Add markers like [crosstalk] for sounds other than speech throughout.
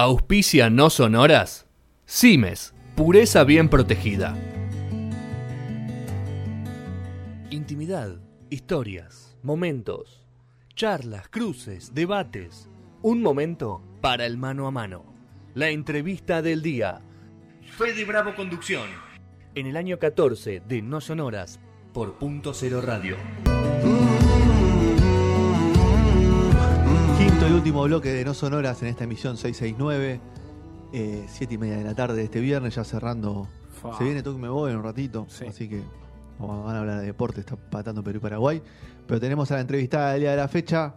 Auspicia no sonoras. Cimes, pureza bien protegida. Intimidad, historias, momentos, charlas, cruces, debates. Un momento para el mano a mano. La entrevista del día. Fede Bravo Conducción. En el año 14 de No Sonoras por Punto Cero Radio. Quinto y último bloque de No Sonoras en esta emisión 669. Eh, siete y media de la tarde de este viernes, ya cerrando. Se viene Toque Me Voy en un ratito, Sí. así que vamos- van a hablar de deporte, está patando Perú y Paraguay. Pero tenemos a la entrevistada del día de la fecha,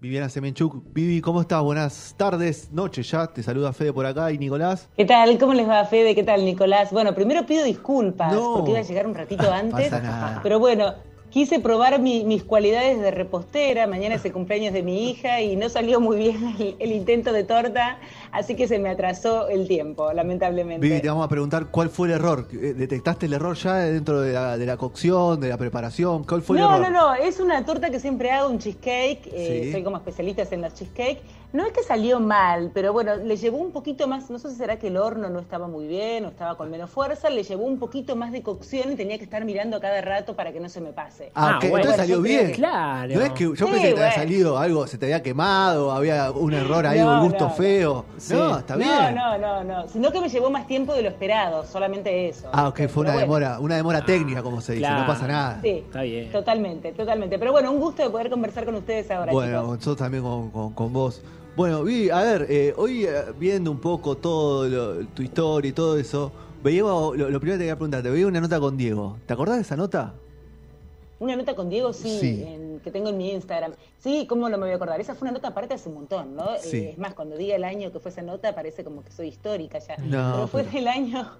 Viviana Semenchuk. Vivi, ¿cómo estás? Buenas tardes, noches ya. Te saluda Fede por acá y Nicolás. ¿Qué tal? ¿Cómo les va, Fede? ¿Qué tal, Nicolás? Bueno, primero pido disculpas No. porque iba a llegar un ratito [laughs] antes. Pasa nada. Pero bueno, quise probar mi- mis cualidades de repostera. Mañana es el cumpleaños de mi hija y no salió muy bien el, el intento de torta, así que se me atrasó el tiempo, lamentablemente. Vivi, te vamos a preguntar cuál fue el error. ¿Detectaste el error ya dentro de la, de la cocción, de la preparación? ¿Cuál fue el No, error? no, no, es una torta que siempre hago, un cheesecake, eh, Sí. soy como especialista en los cheesecake. No es que salió mal, pero bueno, le llevó un poquito más, no sé si será que el horno no estaba muy bien o estaba con menos fuerza, le llevó un poquito más de cocción y tenía que estar mirando a cada rato para que no se me pase. Ah, Ah, bueno. entonces salió bien. que- Claro. No es que yo Sí, pensé que te había salido algo, se te había quemado, había un error ahí, No, un gusto no, feo. Sí. No, está bien. No, no, no, no, sino que me llevó más tiempo de lo esperado, solamente eso. Ah, ok, fue una bueno. demora, una demora técnica, como se dice, claro. no pasa nada. Sí, Está bien. totalmente, totalmente. Pero bueno, un gusto de poder conversar con ustedes ahora, bueno, chicos. nosotros también con, con- con vos. Bueno, Vi, a ver, eh, hoy eh, viendo un poco todo lo- tu historia y todo eso, veíamos, lo, lo primero que te quería preguntar, te veía una nota con Diego. ¿Te acordás de esa nota? Una nota con Diego, sí, Sí. en- que tengo en mi Instagram. Sí, ¿cómo no me voy a acordar? Esa fue una nota aparte hace un montón, ¿no? Sí. Eh, es más, cuando diga el año que fue esa nota, parece como que soy histórica ya. No, pero fue pero- del año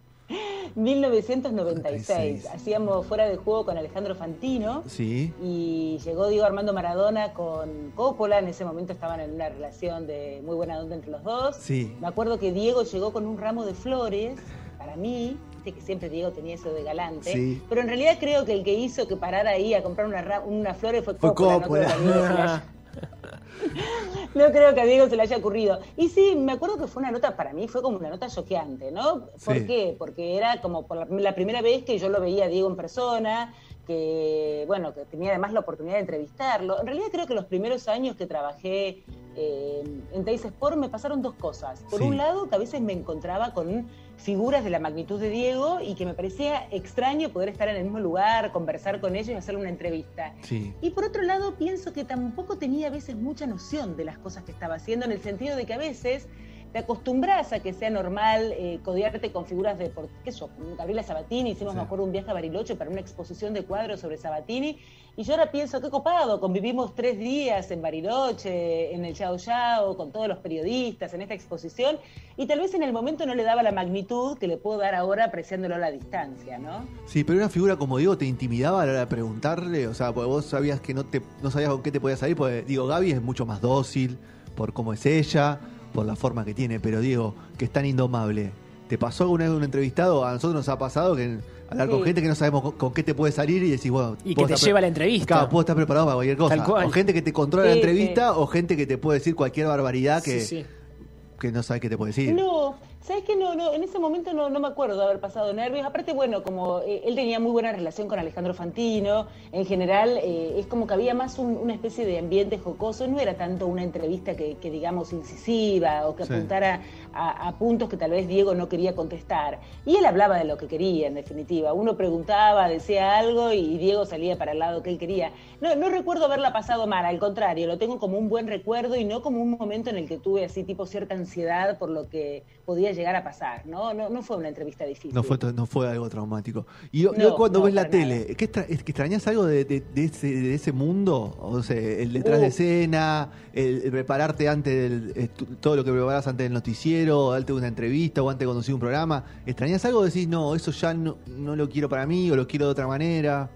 1996. 96. Hacíamos fuera de juego con Alejandro Fantino. Sí. Y llegó Diego Armando Maradona con Coppola, en ese momento estaban en una relación de muy buena onda entre los dos. Sí. Me acuerdo que Diego llegó con un ramo de flores para mí, que siempre Diego tenía eso de galante, Sí. pero en realidad creo que el que hizo que parara ahí a comprar una unas flores fue Fue Coppola, Coppola. No, [laughs] no creo que a Diego se le haya ocurrido. Y sí, me acuerdo que fue una nota, para mí fue como una nota choqueante, ¿no? ¿Por Sí. qué? Porque era como por la, la primera vez que yo lo veía a Diego en persona, que, bueno, que tenía además la oportunidad de entrevistarlo. En realidad creo que los primeros años que trabajé eh, en Teis Sport me pasaron dos cosas. Por Sí. un lado, que a veces me encontraba con figuras de la magnitud de Diego y que me parecía extraño poder estar en el mismo lugar, conversar con ellos y hacerle una entrevista. Sí. Y por otro lado, pienso que tampoco tenía a veces mucha noción de las cosas que estaba haciendo, en el sentido de que a veces te acostumbras a que sea normal eh, codearte con figuras de, por, qué sé yo, Gabriela Sabatini, hicimos, Sí. me acuerdo, un viaje a Bariloche para una exposición de cuadros sobre Sabatini, y yo ahora pienso, qué copado, convivimos tres días en Bariloche, en el Yao Yao, con todos los periodistas, en esta exposición, y tal vez en el momento no le daba la magnitud que le puedo dar ahora apreciándolo a la distancia, ¿no? Sí, pero una figura como Diego te intimidaba a la hora de preguntarle, o sea, porque vos sabías que no te no sabías con qué te podía salir, porque digo, Gaby es mucho más dócil por cómo es ella, por la forma que tiene, pero Diego, que es tan indomable. ¿Te pasó alguna vez un entrevistado? A nosotros nos ha pasado que hablar con gente que no sabemos con, con qué te puede salir y decís, bueno, Y que te lleva a la entrevista. Claro, puedo estar preparado para cualquier cosa. Tal cual. O gente que te controla la Sí, entrevista o gente que te puede decir cualquier barbaridad que, Sí, sí. que no sabe qué te puede decir. No, ¿sabes qué? No, no, en ese momento no, no me acuerdo de haber pasado nervios. Aparte, bueno, como eh, él tenía muy buena relación con Alejandro Fantino, en general eh, es como que había más un- una especie de ambiente jocoso, no era tanto una entrevista que, que, digamos, incisiva o que Sí. apuntara a, a puntos que tal vez Diego no quería contestar. Y él hablaba de lo que quería, en definitiva. Uno preguntaba, decía algo y Diego salía para el lado que él quería. No, no recuerdo haberla pasado mal, al contrario, lo tengo como un buen recuerdo y no como un momento en el que tuve así tipo cierta ansiedad por lo que podía llegar a pasar, ¿no? No, no fue una entrevista difícil. No fue, no fue algo traumático. Y, y No, hoy cuando no, ves la tele, ¿qué extra- es que extrañas algo de, de- de ese, de ese mundo? O sea, el detrás de Uh. escena, el, el prepararte antes del, todo lo que preparas antes del noticiero, antes de una entrevista o antes de conducir un programa. ¿Extrañas algo? Decís, no, eso ya no, no lo quiero para mí o lo quiero de otra manera.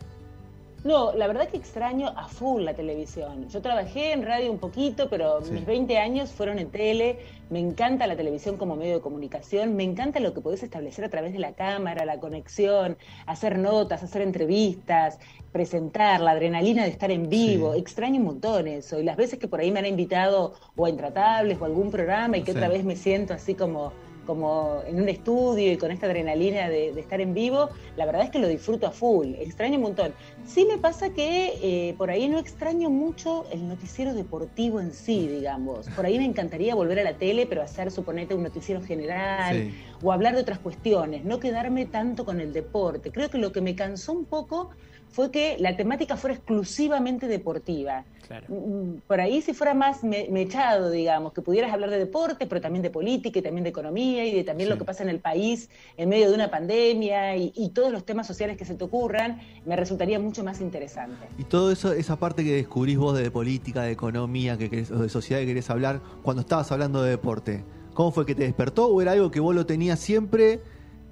No, la verdad que extraño a full la televisión. Yo trabajé en radio un poquito, pero mis 20 años fueron en tele. Me encanta la televisión como medio de comunicación. Me encanta lo que podés establecer a través de la cámara, la conexión, hacer notas, hacer entrevistas, presentar, la adrenalina de estar en vivo. Extraño un montón eso. Y las veces que por ahí me han invitado o a Intratables o a algún programa y que otra vez me siento así como como en un estudio y con esta adrenalina de, estar en vivo, la verdad es que lo disfruto a full, extraño un montón. Sí me pasa que eh, por ahí no extraño mucho el noticiero deportivo en sí, digamos. Por ahí me encantaría volver a la tele, pero hacer, suponete, un noticiero general o hablar de otras cuestiones, no quedarme tanto con el deporte. Creo que lo que me cansó un poco fue que la temática fuera exclusivamente deportiva. Mm, mm, por ahí si fuera más mechado, digamos, que pudieras hablar de deporte, pero también de política y también de economía y de también lo que pasa en el país en medio de una pandemia y, todos los temas sociales que se te ocurran, me resultaría mucho más interesante. Y todo eso, esa parte que descubrís vos de política, de economía, que o de sociedad que querés hablar, cuando estabas hablando de deporte, ¿cómo fue que te despertó o era algo que vos lo tenías siempre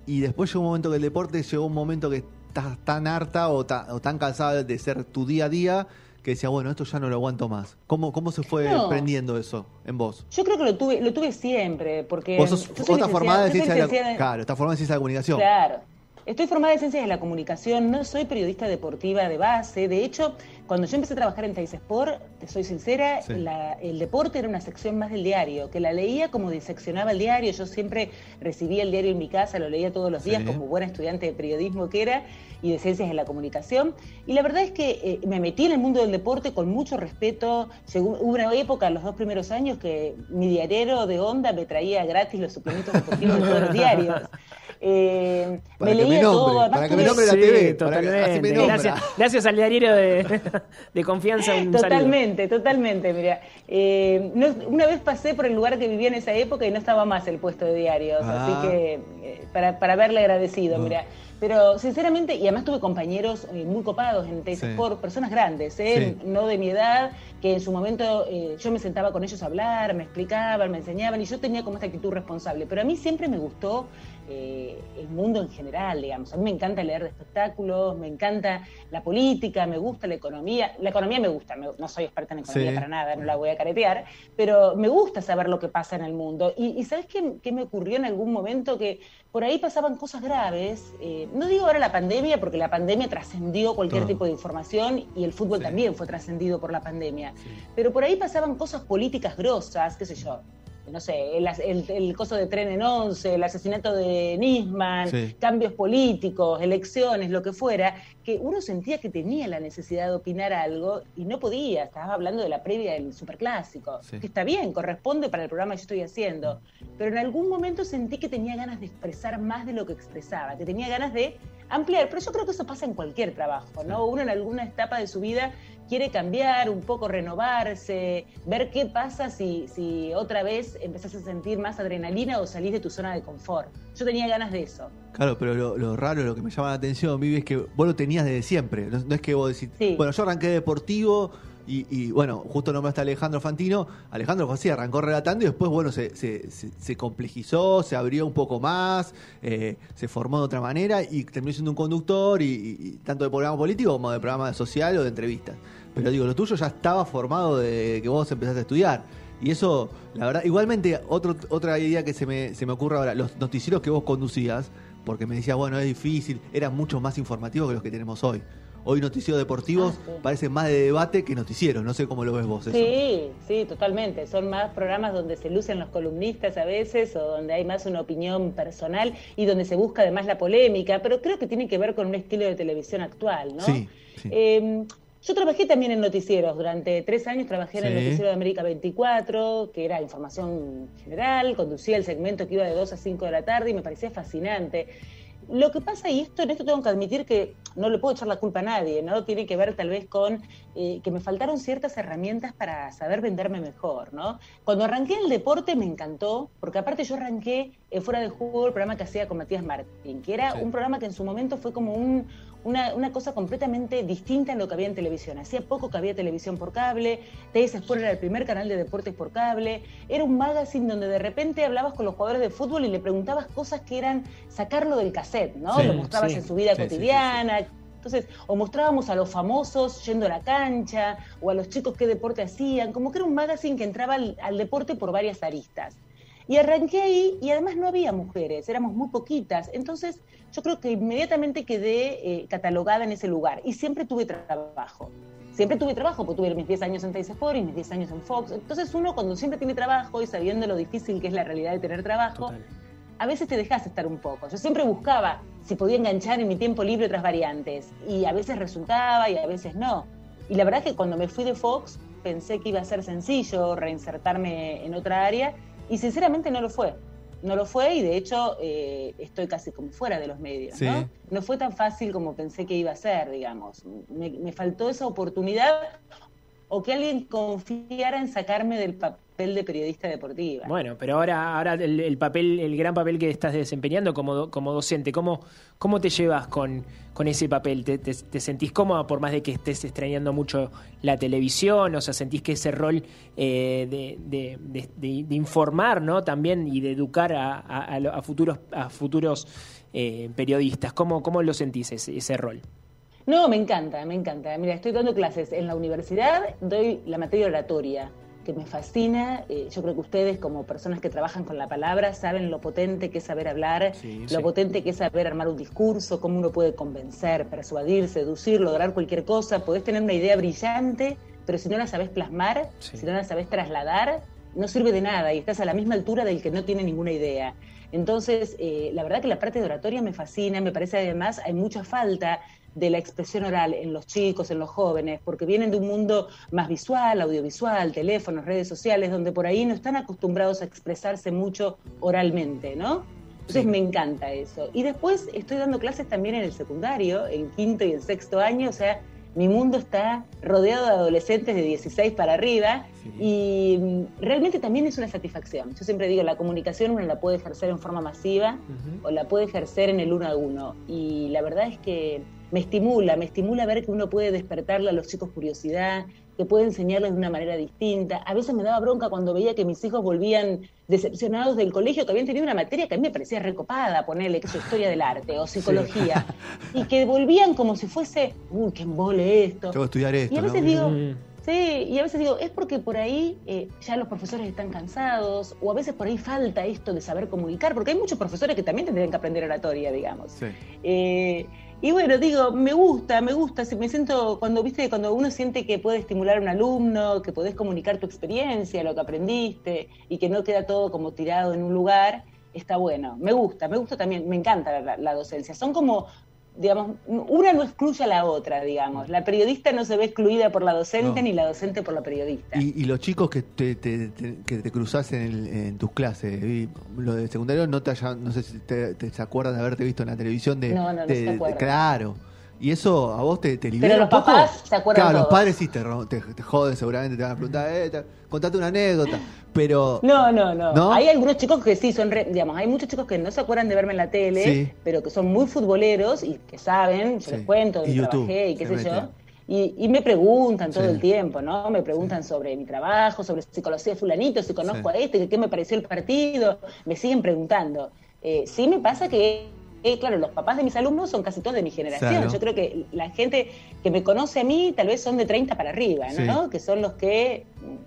y después llegó un momento que el deporte llegó un momento que estás tan harta o, tan cansada de ser tu día a día que decía, bueno, esto ya no lo aguanto más. ¿Cómo, cómo se fue prendiendo eso en vos? Yo creo que lo tuve, lo tuve siempre, porque... Vos, sos, estás formada en ciencia de la, Claro, estás formada en ciencia de la comunicación. Claro. Estoy formada en ciencias de la comunicación, no soy periodista deportiva de base. De hecho, cuando yo empecé a trabajar en Tais Sport, te soy sincera, el deporte era una sección más del diario, que la leía como diseccionaba el diario. Yo siempre recibía el diario en mi casa, lo leía todos los días como buena estudiante de periodismo que era y de ciencias de la comunicación. Y la verdad es que eh, me metí en el mundo del deporte con mucho respeto. hubo una época, los dos primeros años, que mi diario de onda me traía gratis los suplementos deportivos de todos los diarios. [laughs] Eh, me leía todo. Para que me nombre la TV. gracias, gracias al diario de, [laughs] de confianza. totalmente, totalmente. Mira, eh, una vez pasé por el lugar que vivía en esa época y no estaba más el puesto de diarios. Así ah. que eh, para, para haberle agradecido. Mira, pero sinceramente, y además tuve compañeros eh, muy copados en por personas grandes, ¿eh? no de mi edad, que en su momento eh, yo me sentaba con ellos a hablar, me explicaban, me enseñaban, y yo tenía como esta actitud responsable. Pero a mí siempre me gustó el mundo en general, digamos. A mí me encanta leer de espectáculos, me encanta la política, me gusta la economía. La economía me gusta, no soy experta en economía para nada, no la voy a caretear, pero me gusta saber lo que pasa en el mundo. Y, ¿sabes qué, qué, me ocurrió en algún momento? Que por ahí pasaban cosas graves no digo ahora la pandemia, porque la pandemia trascendió cualquier tipo de información y el fútbol también fue trascendido por la pandemia. Pero por ahí pasaban cosas políticas grosas, qué sé yo, no sé, el, el, coso de tren en once, el asesinato de Nisman, cambios políticos, elecciones, lo que fuera, que uno sentía que tenía la necesidad de opinar algo y no podía. Estabas hablando de la previa del superclásico, que está bien, corresponde para el programa que yo estoy haciendo. Pero en algún momento sentí que tenía ganas de expresar más de lo que expresaba, que tenía ganas de ampliar. Pero yo creo que eso pasa en cualquier trabajo, ¿no? Uno en alguna etapa de su vida quiere cambiar, un poco renovarse, ver qué pasa si, si otra vez empezás a sentir más adrenalina o salís de tu zona de confort. Yo tenía ganas de eso. Claro, pero lo, raro, lo que me llama la atención, Vivi, es que vos lo tenías desde siempre. No, es que vos decís, bueno, yo arranqué deportivo y, bueno, justo nombraste a Alejandro Fantino. Alejandro así, arrancó relatando y después, bueno, se, se, complejizó, se abrió un poco más, eh, se formó de otra manera y terminó siendo un conductor y, tanto de programa político como de programa social o de entrevistas. Pero digo, lo tuyo ya estaba formado de que vos empezaste a estudiar. Y eso, la verdad, igualmente, otro, otra idea que se me, se me ocurre ahora, los noticieros que vos conducías, porque me decías, bueno, es difícil, eran mucho más informativos que los que tenemos hoy. Hoy noticieros deportivos ah, parece más de debate que noticieros, no sé cómo lo ves vos. Eso. Sí, sí, totalmente. Son más programas donde se lucen los columnistas a veces o donde hay más una opinión personal y donde se busca además la polémica, pero creo que tiene que ver con un estilo de televisión actual, ¿no? Sí. Em, yo trabajé también en noticieros, durante tres años trabajé en el noticiero de América 24, que era información general, conducía el segmento que iba de 2 a 5 de la tarde y me parecía fascinante. Lo que pasa, y esto en esto tengo que admitir que no le puedo echar la culpa a nadie, ¿no? Tiene que ver tal vez con eh, que me faltaron ciertas herramientas para saber venderme mejor, ¿no? Cuando arranqué el deporte me encantó, porque aparte yo arranqué Fuera de Juego el programa que hacía con Matías Martín, que era un programa que en su momento fue como un, una, una, cosa completamente distinta en lo que había en televisión. Hacía poco que había televisión por cable, TS Sport era el primer canal de deportes por cable, era un magazine donde de repente hablabas con los jugadores de fútbol y le preguntabas cosas que eran sacarlo del cassette, ¿no? lo mostrabas en su vida cotidiana, Entonces, o mostrábamos a los famosos yendo a la cancha, o a los chicos qué deporte hacían, como que era un magazine que entraba al, deporte por varias aristas. Y arranqué ahí y además no había mujeres, éramos muy poquitas. Entonces yo creo que inmediatamente quedé eh, catalogada en ese lugar y siempre tuve trabajo. Siempre tuve trabajo, porque tuve mis 10 años en Sport y mis 10 años en Fox. Entonces uno cuando siempre tiene trabajo y sabiendo lo difícil que es la realidad de tener trabajo, a veces te dejas estar un poco. Yo siempre buscaba si podía enganchar en mi tiempo libre otras variantes y a veces resultaba y a veces no. Y la verdad es que cuando me fui de Fox pensé que iba a ser sencillo reinsertarme en otra área y sinceramente no lo fue. No lo fue y de hecho eh, estoy casi como fuera de los medios. ¿no? no fue tan fácil como pensé que iba a ser, digamos. Me, me faltó esa oportunidad o que alguien confiara en sacarme del papel de periodista deportiva. Bueno, pero ahora, ahora el, papel, el gran papel que estás desempeñando como, como docente, ¿cómo, ¿cómo te llevas con, con ese papel? ¿Te, ¿Te, sentís cómoda por más de que estés extrañando mucho la televisión? O sea, ¿sentís que ese rol eh, de, de, informar, ¿no? También y de educar a, a, futuros, a futuros eh, periodistas, ¿cómo, ¿cómo lo sentís ese, ese rol? No, me encanta, me encanta. Mira, estoy dando clases en la universidad, doy la materia oratoria, que me fascina. Eh, yo creo que ustedes, como personas que trabajan con la palabra, saben lo potente que es saber hablar, lo potente que es saber armar un discurso, cómo uno puede convencer, persuadir, seducir, lograr cualquier cosa. Podés tener una idea brillante, pero si no la sabes plasmar, si no la sabes trasladar, no sirve de nada y estás a la misma altura del que no tiene ninguna idea. Entonces, eh, la verdad que la parte de oratoria me fascina, me parece además hay mucha falta de la expresión oral en los chicos, en los jóvenes, porque vienen de un mundo más visual, audiovisual, teléfonos, redes sociales, donde por ahí no están acostumbrados a expresarse mucho oralmente, ¿no? Entonces me encanta eso. Y después estoy dando clases también en el secundario, en quinto y en sexto año, o sea, mi mundo está rodeado de adolescentes de 16 para arriba y mm, realmente también es una satisfacción. Yo siempre digo, la comunicación uno la puede ejercer en forma masiva o la puede ejercer en el uno a uno. Y la verdad es que me estimula, me estimula ver que uno puede despertarle a los chicos curiosidad, que puede enseñarles de una manera distinta. A veces me daba bronca cuando veía que mis hijos volvían decepcionados del colegio, que habían tenido una materia que a mí me parecía recopada, ponerle que es historia del arte o psicología, [laughs] y que volvían como si fuese, uy, qué embole esto. Tengo que estudiar esto. Y a veces digo, mm. Sí, y a veces digo, es porque por ahí eh, ya los profesores están cansados, o a veces por ahí falta esto de saber comunicar, porque hay muchos profesores que también tendrían que aprender oratoria, digamos. Sí. Eh, y bueno, digo, me gusta, me gusta, me siento, cuando viste, cuando uno siente que puede estimular a un alumno, que podés comunicar tu experiencia, lo que aprendiste, y que no queda todo como tirado en un lugar, está bueno. Me gusta, me gusta también, me encanta la, la docencia. Son como digamos, una no excluye a la otra, digamos. La periodista no se ve excluida por la docente ni la docente por la periodista. Y, los chicos que te, te, que te cruzás en, tus clases, lo de secundario, no te no sé si te, te, acuerdas de haberte visto en la televisión de... No, no, no Claro. Y eso a vos te, te libera Pero los papás se acuerdan Claro, los padres sí te, te, joden seguramente, te van a preguntar, eh, contate una anécdota. Pero. No, no, no, Hay algunos chicos que sí son, digamos, hay muchos chicos que no se acuerdan de verme en la tele, pero que son muy futboleros y que saben, yo les cuento, donde trabajé y qué sé yo. Y, me preguntan todo el tiempo, ¿no? Me preguntan sobre mi trabajo, sobre si conocí a fulanito, si conozco a este, qué me pareció el partido, me siguen preguntando. Eh, sí me pasa que eh, claro, los papás de mis alumnos son casi todos de mi generación. Yo creo que la gente que me conoce a mí tal vez son de 30 para arriba, ¿no? Que son los que,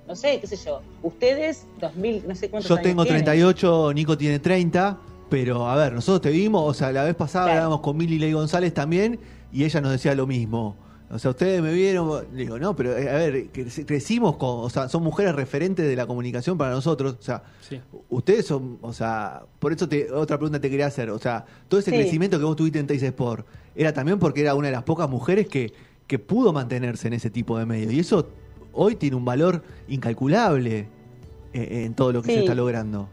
no sé, qué sé yo, ustedes, 2000, no sé cuántos Yo tengo 38, Nico tiene 30, pero a ver, nosotros te vimos, o sea, la vez pasada hablábamos con Mili Ley González también y ella nos decía lo mismo. O sea, ustedes me vieron, digo, no, pero eh, a ver, crecimos con, o sea, son mujeres referentes de la comunicación para nosotros, o sea, ustedes son, o sea, por eso te, otra pregunta te quería hacer, o sea, todo ese crecimiento que vos tuviste en Teis Sport, era también porque era una de las pocas mujeres que, que pudo mantenerse en ese tipo de medios, y eso hoy tiene un valor incalculable eh, en todo lo que se está logrando.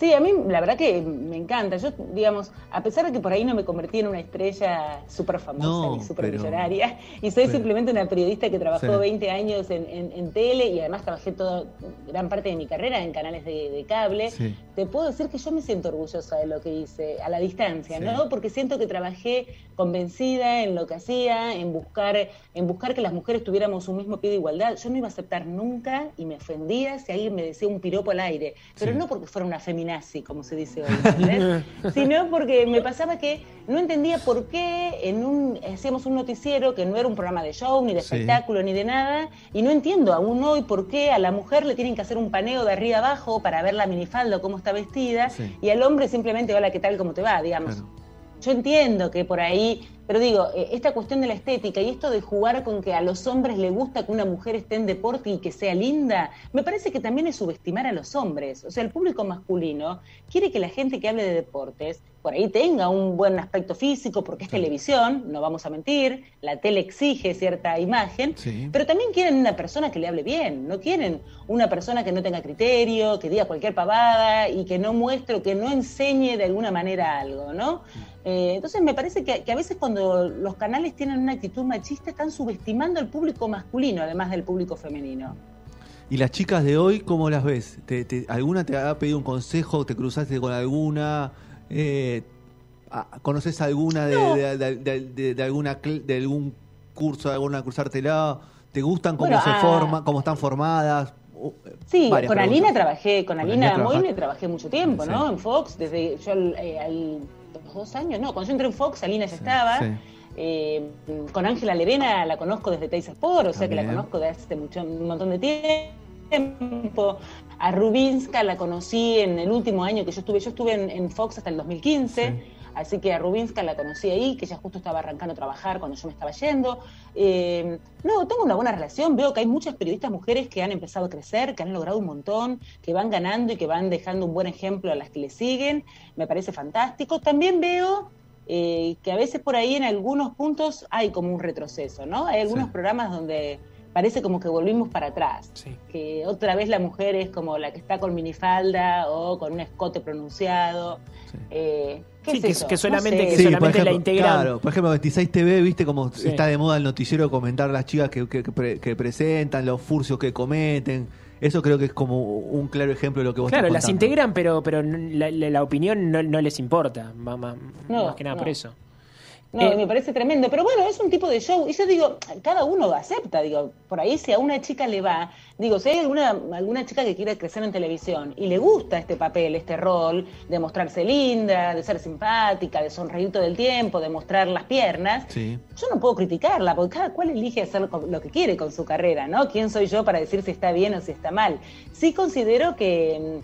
Sí, a mí la verdad que me encanta. Yo, digamos, a pesar de que por ahí no me convertí en una estrella súper famosa ni súper millonaria, [laughs] y soy simplemente una periodista que trabajó 20 años en, tele y además trabajé toda gran parte de mi carrera en canales de, cable, te puedo decir que yo me siento orgullosa de lo que hice a la distancia, ¿no? Porque siento que trabajé convencida en lo que hacía, en buscar, en buscar que las mujeres tuviéramos un mismo pie de igualdad. Yo no iba a aceptar nunca y me ofendía si alguien me decía un piropo al aire, pero no porque fuera una feminina feminazi, como se dice hoy, ¿entendés? [laughs] sino porque me pasaba que no entendía por qué en un hacíamos un noticiero que no era un programa de show, ni de espectáculo, ni de nada, y no entiendo aún hoy por qué a la mujer le tienen que hacer un paneo de arriba abajo para ver la minifalda o cómo está vestida, y al hombre simplemente, hola, ¿qué tal? ¿Cómo te va? Digamos. Yo entiendo que por ahí pero digo, eh, esta cuestión de la estética y esto de jugar con que a los hombres les gusta que una mujer esté en deporte y que sea linda, me parece que también es subestimar a los hombres. O sea, el público masculino quiere que la gente que hable de deportes por ahí tenga un buen aspecto físico, porque es televisión, no vamos a mentir, la tele exige cierta imagen, pero también quieren una persona que le hable bien, no quieren una persona que no tenga criterio, que diga cualquier pavada y que no muestre o que no enseñe de alguna manera algo, ¿no? Eh, entonces me parece que, a veces cuando los canales tienen una actitud machista están subestimando al público masculino, además del público femenino. ¿Y las chicas de hoy cómo las ves? alguna te ha pedido un consejo? ¿Te cruzaste con alguna? Eh, ¿Conoces alguna de, alguna de algún curso, de alguna cruzártela? ¿Te gustan cómo se forman, cómo están formadas? Uh, sí, con Alina trabajé, con, Alina, Alina trabajé mucho tiempo, ¿no? En Fox, desde yo eh, al dos años, no, cuando yo entré en Fox, Alina ya estaba. Eh, con Ángela Lerena la conozco desde Teis Sport, o sea que la conozco desde hace mucho, un montón de tiempo. A Rubinska la conocí en el último año que yo estuve, yo estuve en, Fox hasta el 2015. Así que a Rubinska la conocí ahí, que ella justo estaba arrancando a trabajar cuando yo me estaba yendo. Eh, no, tengo una buena relación. Veo que hay muchas periodistas mujeres que han empezado a crecer, que han logrado un montón, que van ganando y que van dejando un buen ejemplo a las que le siguen. Me parece fantástico. También veo eh, que a veces por ahí en algunos puntos hay como un retroceso, ¿no? Hay algunos programas donde parece como que volvimos para atrás. Que otra vez la mujer es como la que está con minifalda o con un escote pronunciado. Eh, que, solamente, que solamente la integran. Claro, por ejemplo, 26 TV, viste cómo está de moda el noticiero comentar las chicas que, que, presentan, los furcios que cometen. Eso creo que es como un claro ejemplo de lo que vos Claro, las integran, pero pero la, opinión no, les importa, más, más, más que nada por eso. No, eh, me parece tremendo. Pero bueno, es un tipo de show. Y yo digo, cada uno acepta. Digo, por ahí si a una chica le va, digo, si hay alguna, alguna chica que quiere crecer en televisión y le gusta este papel, este rol, de mostrarse linda, de ser simpática, de sonreír todo el tiempo, de mostrar las piernas, yo no puedo criticarla, porque cada cual elige hacer lo que quiere con su carrera, ¿no? ¿Quién soy yo para decir si está bien o si está mal? Sí considero que eh,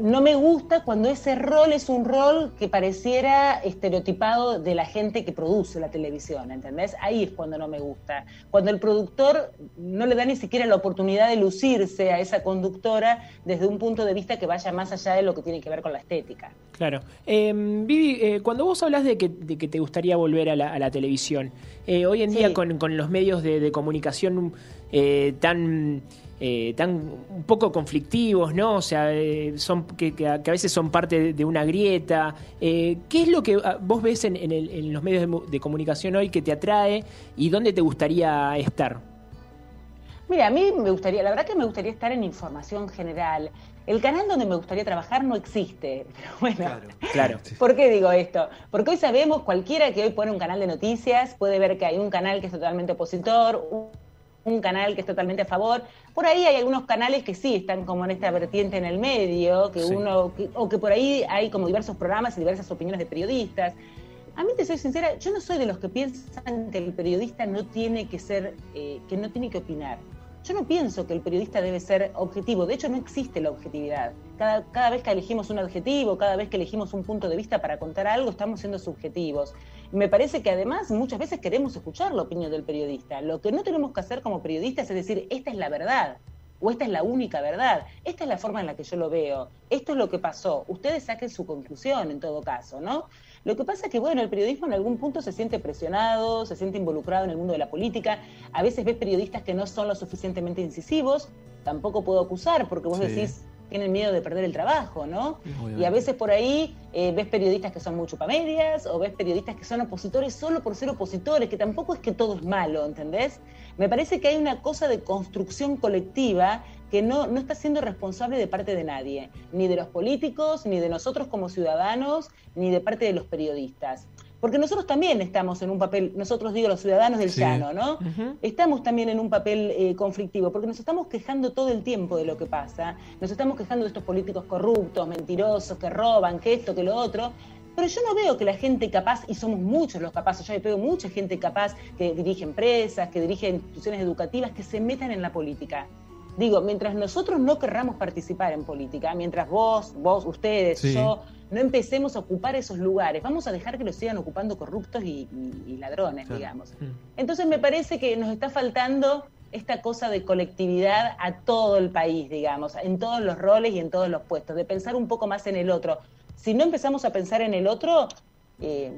no me gusta cuando ese rol es un rol que pareciera estereotipado de la gente que produce la televisión, ¿entendés? Ahí es cuando no me gusta. Cuando el productor no le da ni siquiera la oportunidad de lucirse a esa conductora desde un punto de vista que vaya más allá de lo que tiene que ver con la estética. Claro. Em, Vivi, eh, cuando vos hablas de que, te gustaría volver a la, televisión, eh, hoy en día con, los medios de, de comunicación tan eh, tan un poco conflictivos, ¿no? O sea, eh, son que, a, veces son parte de, una grieta. Eh, ¿Qué es lo que ah, vos ves en, los medios de, comunicación hoy que te atrae y dónde te gustaría estar? Mira, a mí me gustaría, la verdad que me gustaría estar en información general. El canal donde me gustaría trabajar no existe, [laughs] pero bueno. Claro, claro. ¿Por qué digo esto? Porque hoy sabemos, cualquiera que hoy pone un canal de noticias puede ver que hay un canal que es totalmente opositor, un canal que es totalmente a favor. Por ahí hay algunos canales que sí están como en esta vertiente en el medio, que uno, o que por ahí hay como diversos programas y diversas opiniones de periodistas. A mí te soy sincera, yo no soy de los que piensan que el periodista no tiene que ser, eh, que no tiene que opinar. Yo no pienso que el periodista debe ser objetivo, de hecho no existe la objetividad. Cada, cada vez que elegimos un adjetivo, cada vez que elegimos un punto de vista para contar algo, estamos siendo subjetivos. Me parece que además muchas veces queremos escuchar la opinión del periodista. Lo que no tenemos que hacer como periodistas es decir, esta es la verdad o esta es la única verdad. Esta es la forma en la que yo lo veo. Esto es lo que pasó. Ustedes saquen su conclusión en todo caso, ¿no? Lo que pasa es que, bueno, el periodismo en algún punto se siente presionado, se siente involucrado en el mundo de la política. A veces ves periodistas que no son lo suficientemente incisivos. Tampoco puedo acusar, porque vos decís, tienen miedo de perder el trabajo, ¿no? Y a veces por ahí eh, ves periodistas que son muy chupamedias o ves periodistas que son opositores solo por ser opositores, que tampoco es que todo es malo, ¿entendés? Me parece que hay una cosa de construcción colectiva que no, no está siendo responsable de parte de nadie, ni de los políticos, ni de nosotros como ciudadanos, ni de parte de los periodistas. Porque nosotros también estamos en un papel, nosotros digo los ciudadanos del llano, ¿no? Estamos también en un papel eh, conflictivo, porque nos estamos quejando todo el tiempo de lo que pasa, nos estamos quejando de estos políticos corruptos, mentirosos, que roban, que esto, que lo otro, pero yo no veo que la gente capaz, y somos muchos los capaces, yo veo mucha gente capaz que dirige empresas, que dirige instituciones educativas, que se metan en la política. Digo, mientras nosotros no querramos participar en política, mientras vos, vos, ustedes, yo, no empecemos a ocupar esos lugares, vamos a dejar que los sigan ocupando corruptos y, ladrones, digamos. Mm. Entonces me parece que nos está faltando esta cosa de colectividad a todo el país, digamos, en todos los roles y en todos los puestos, de pensar un poco más en el otro. Si no empezamos a pensar en el otro, eh,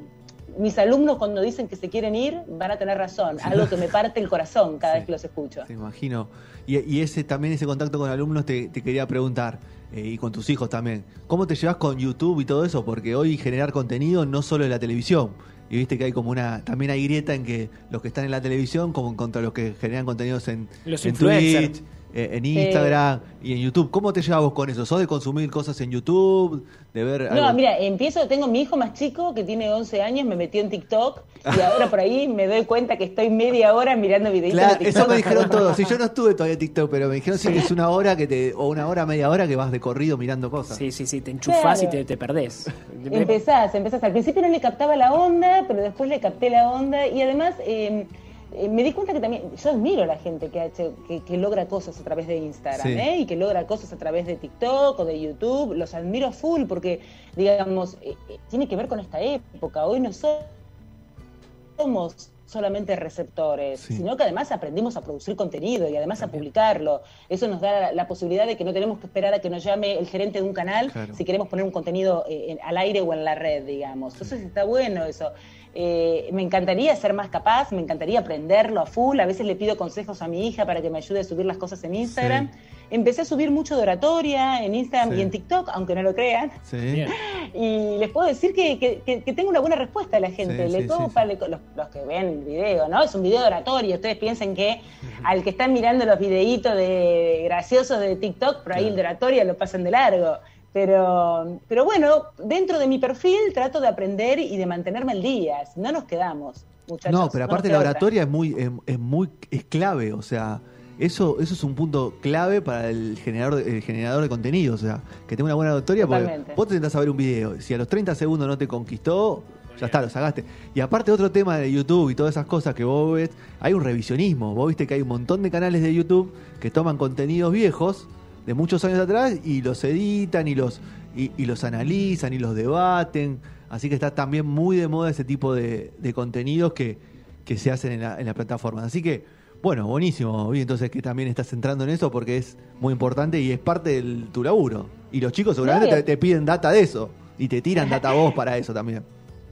mis alumnos cuando dicen que se quieren ir van a tener razón, algo que me parte el corazón cada vez que los escucho. Te imagino. Y, ese también ese contacto con alumnos te, quería preguntar, eh, y con tus hijos también, ¿cómo te llevas con YouTube y todo eso? Porque hoy generar contenido no solo en la televisión, y viste que hay como una también hay grieta en que los que están en la televisión como contra los que generan contenidos en, los en Twitch en Instagram y en YouTube. ¿Cómo te llevas vos con eso? ¿Sos de consumir cosas en YouTube? De ver No, mira, empiezo, tengo mi hijo más chico que tiene 11 años, me metió en TikTok y ahora por ahí me doy cuenta que estoy media hora mirando videitos claro, de TikTok. Eso me dijeron todos. Si yo no estuve todavía en TikTok, pero me dijeron sí. que es una hora que te, o una hora, media hora que vas de corrido mirando cosas. Sí, sí, sí, te enchufás y te, te, perdés. Empezás, empezás. Al principio no le captaba la onda, pero después le capté la onda y además... Eh, eh, me di cuenta que también, yo admiro a la gente que, que, logra cosas a través de Instagram ¿eh? y que logra cosas a través de TikTok o de YouTube, los admiro full porque, digamos, eh, tiene que ver con esta época. Hoy no somos solamente receptores, sino que además aprendimos a producir contenido y además a publicarlo. Eso nos da la, posibilidad de que no tenemos que esperar a que nos llame el gerente de un canal si queremos poner un contenido al aire o en la red, digamos. Entonces está bueno eso. Eh, me encantaría ser más capaz, me encantaría aprenderlo a full. A veces le pido consejos a mi hija para que me ayude a subir las cosas en Instagram. Empecé a subir mucho de oratoria en Instagram y en TikTok, aunque no lo crean. [laughs] Y les puedo decir que, tengo una buena respuesta a la gente. le topa, los, que ven el video, ¿no? Es un video de oratoria. Ustedes piensen que al que están mirando los videitos de graciosos de TikTok, por ahí el de oratoria lo pasan de largo. Pero, pero bueno, dentro de mi perfil trato de aprender y de mantenerme al día. No nos quedamos, muchachos. No, pero aparte la oratoria es muy, es, muy, es clave, o sea, eso, eso es un punto clave para el generador, el generador de contenido, o sea, que tenga una buena oratoria, porque vos te sentás a ver un video, si a los 30 segundos no te conquistó, ya está, lo sacaste. Y aparte otro tema de YouTube y todas esas cosas que vos ves, hay un revisionismo. Vos viste que hay un montón de canales de YouTube que toman contenidos viejos de muchos años atrás y los editan y los, y, los analizan y los debaten. Así que está también muy de moda ese tipo de, contenidos que, que, se hacen en la, en la plataforma. Así que, bueno, buenísimo, y entonces que también estás entrando en eso porque es muy importante y es parte de tu laburo. Y los chicos seguramente te, te, piden data de eso y te tiran data vos para eso también.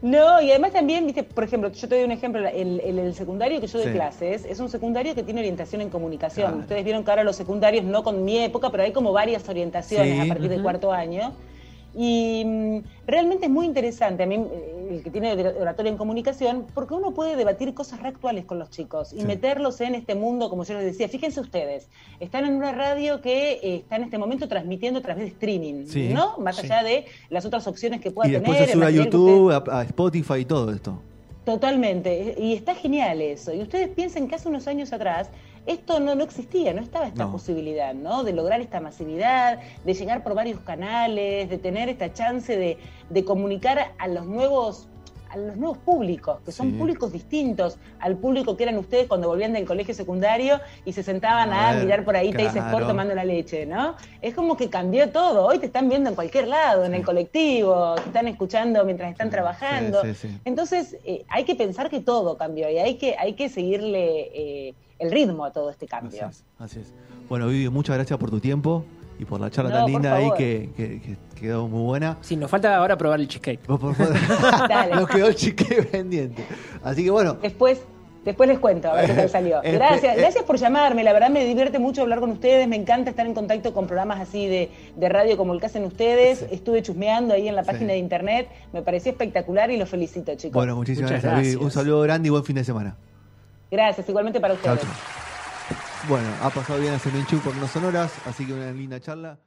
No, y además también, viste, por ejemplo, yo te doy un ejemplo, el, el, secundario que yo doy clases es un secundario que tiene orientación en comunicación. Ustedes vieron que ahora los secundarios, no con mi época, pero hay como varias orientaciones a partir del cuarto año. Y mm, realmente es muy interesante, a mí, el que tiene oratoria en comunicación, porque uno puede debatir cosas reactuales con los chicos y meterlos en este mundo, como yo les decía. Fíjense ustedes, están en una radio que eh, está en este momento transmitiendo a través de streaming, ¿no? Más allá de las otras opciones que pueda tener. Y después se sube a YouTube, a Spotify y todo esto. Totalmente, y está genial eso. Y ustedes piensen que hace unos años atrás esto no, no existía, no estaba esta posibilidad, ¿no? De lograr esta masividad, de llegar por varios canales, de tener esta chance de, de comunicar a los nuevos a los nuevos públicos, que son públicos distintos al público que eran ustedes cuando volvían del colegio secundario y se sentaban a, mirar por ahí claro. Sport tomando la leche, ¿no? Es como que cambió todo. Hoy te están viendo en cualquier lado, en el colectivo, te están escuchando mientras están trabajando. Entonces, eh, hay que pensar que todo cambió y hay que, hay que seguirle eh, el ritmo a todo este cambio. Así es. Bueno, Vivi, muchas gracias por tu tiempo y por la charla tan linda ahí que, quedó muy buena. Sí, nos falta ahora probar el cheesecake. [laughs] [laughs] nos quedó el cheesecake pendiente. Así que bueno. Después, después les cuento a ver qué tal [laughs] salió. Gracias, eh, gracias por llamarme. La verdad me divierte mucho hablar con ustedes. Me encanta estar en contacto con programas así de, radio como el que hacen ustedes. Estuve chusmeando ahí en la página de internet. Me pareció espectacular y los felicito, chicos. Bueno, muchísimas gracias. Un saludo grande y buen fin de semana. Gracias, igualmente para ustedes. Bueno, ha pasado bien a Semenchú por unas sonoras, así que una linda charla.